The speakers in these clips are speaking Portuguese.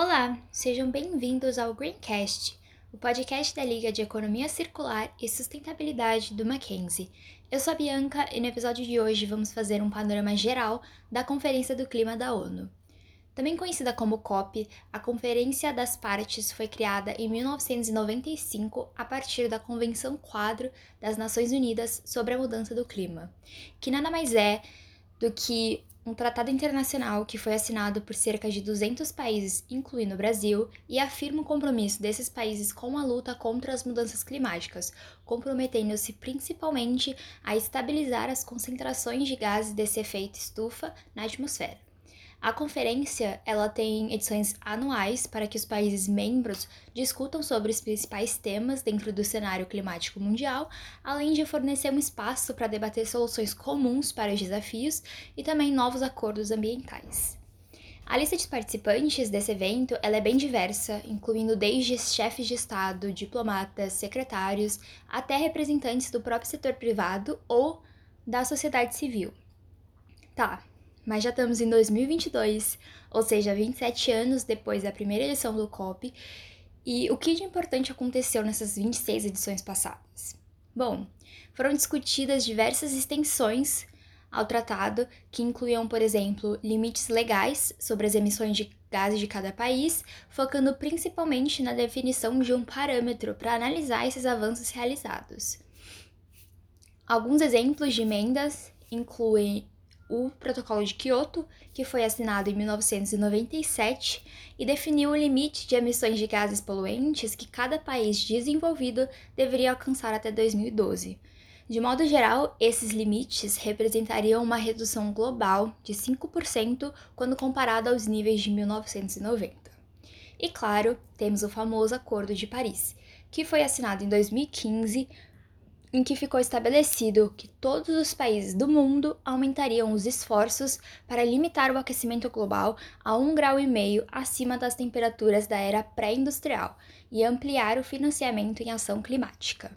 Olá, sejam bem-vindos ao Greencast, o podcast da Liga de Economia Circular e Sustentabilidade do Mackenzie. Eu sou a Bianca e no episódio de hoje vamos fazer um panorama geral da Conferência do Clima da ONU. Também conhecida como COP, a Conferência das Partes foi criada em 1995 a partir da Convenção Quadro das Nações Unidas sobre a Mudança do Clima, que nada mais é do que um tratado internacional que foi assinado por cerca de 200 países, incluindo o Brasil, e afirma o compromisso desses países com a luta contra as mudanças climáticas, comprometendo-se principalmente a estabilizar as concentrações de gases desse efeito estufa na atmosfera. A conferência ela tem edições anuais para que os países membros discutam sobre os principais temas dentro do cenário climático mundial, além de fornecer um espaço para debater soluções comuns para os desafios e também novos acordos ambientais. A lista de participantes desse evento ela é bem diversa, incluindo desde chefes de Estado, diplomatas, secretários, até representantes do próprio setor privado ou da sociedade civil. Tá, mas já estamos em 2022, ou seja, 27 anos depois da primeira edição do COP, e o que de importante aconteceu nessas 26 edições passadas? Bom, foram discutidas diversas extensões ao tratado, que incluíam, por exemplo, limites legais sobre as emissões de gases de cada país, focando principalmente na definição de um parâmetro para analisar esses avanços realizados. Alguns exemplos de emendas incluem o Protocolo de Kyoto, que foi assinado em 1997 e definiu o limite de emissões de gases poluentes que cada país desenvolvido deveria alcançar até 2012. De modo geral, esses limites representariam uma redução global de 5% quando comparado aos níveis de 1990. E claro, temos o famoso Acordo de Paris, que foi assinado em 2015 em que ficou estabelecido que todos os países do mundo aumentariam os esforços para limitar o aquecimento global a 1,5 grau e meio acima das temperaturas da era pré-industrial e ampliar o financiamento em ação climática.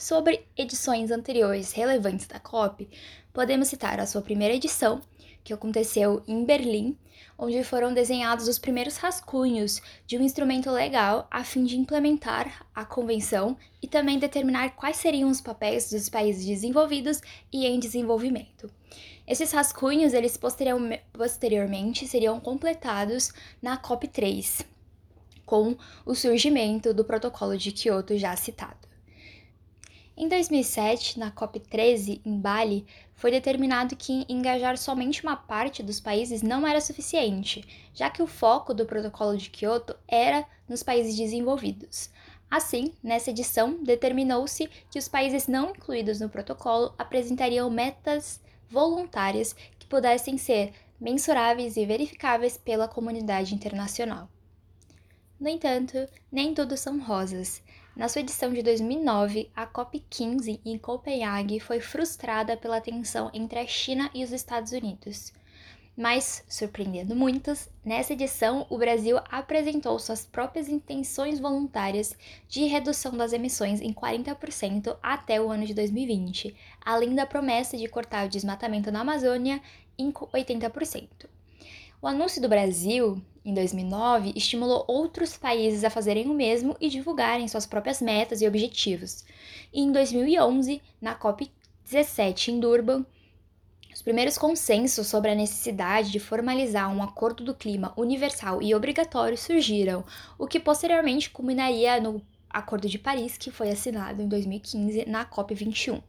Sobre edições anteriores relevantes da COP, podemos citar a sua primeira edição, que aconteceu em Berlim, onde foram desenhados os primeiros rascunhos de um instrumento legal a fim de implementar a convenção e também determinar quais seriam os papéis dos países desenvolvidos e em desenvolvimento. Esses rascunhos, eles posteriormente seriam completados na COP3, com o surgimento do protocolo de Kyoto já citado. Em 2007, na COP13, em Bali, foi determinado que engajar somente uma parte dos países não era suficiente, já que o foco do Protocolo de Kyoto era nos países desenvolvidos. Assim, nessa edição, determinou-se que os países não incluídos no protocolo apresentariam metas voluntárias que pudessem ser mensuráveis e verificáveis pela comunidade internacional. No entanto, nem tudo são rosas. Na sua edição de 2009, a COP15 em Copenhague foi frustrada pela tensão entre a China e os Estados Unidos. Mas, surpreendendo muitos, nessa edição o Brasil apresentou suas próprias intenções voluntárias de redução das emissões em 40% até o ano de 2020, além da promessa de cortar o desmatamento na Amazônia em 80%. O anúncio do Brasil, em 2009, estimulou outros países a fazerem o mesmo e divulgarem suas próprias metas e objetivos. E em 2011, na COP17 em Durban, os primeiros consensos sobre a necessidade de formalizar um acordo do clima universal e obrigatório surgiram, o que posteriormente culminaria no Acordo de Paris, que foi assinado em 2015 na COP21.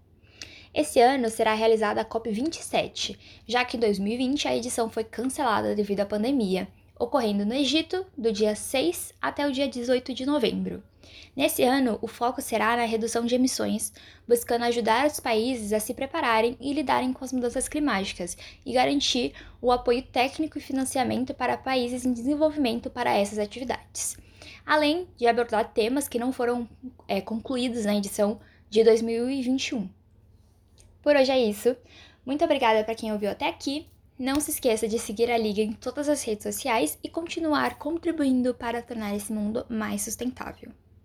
Esse ano será realizada a COP27, já que em 2020 a edição foi cancelada devido à pandemia, ocorrendo no Egito do dia 6 até o dia 18 de novembro. Nesse ano, o foco será na redução de emissões, buscando ajudar os países a se prepararem e lidarem com as mudanças climáticas e garantir o apoio técnico e financiamento para países em desenvolvimento para essas atividades, além de abordar temas que não foram é, concluídos na edição de 2021. Por hoje é isso. Muito obrigada para quem ouviu até aqui. Não se esqueça de seguir a Liga em todas as redes sociais e continuar contribuindo para tornar esse mundo mais sustentável.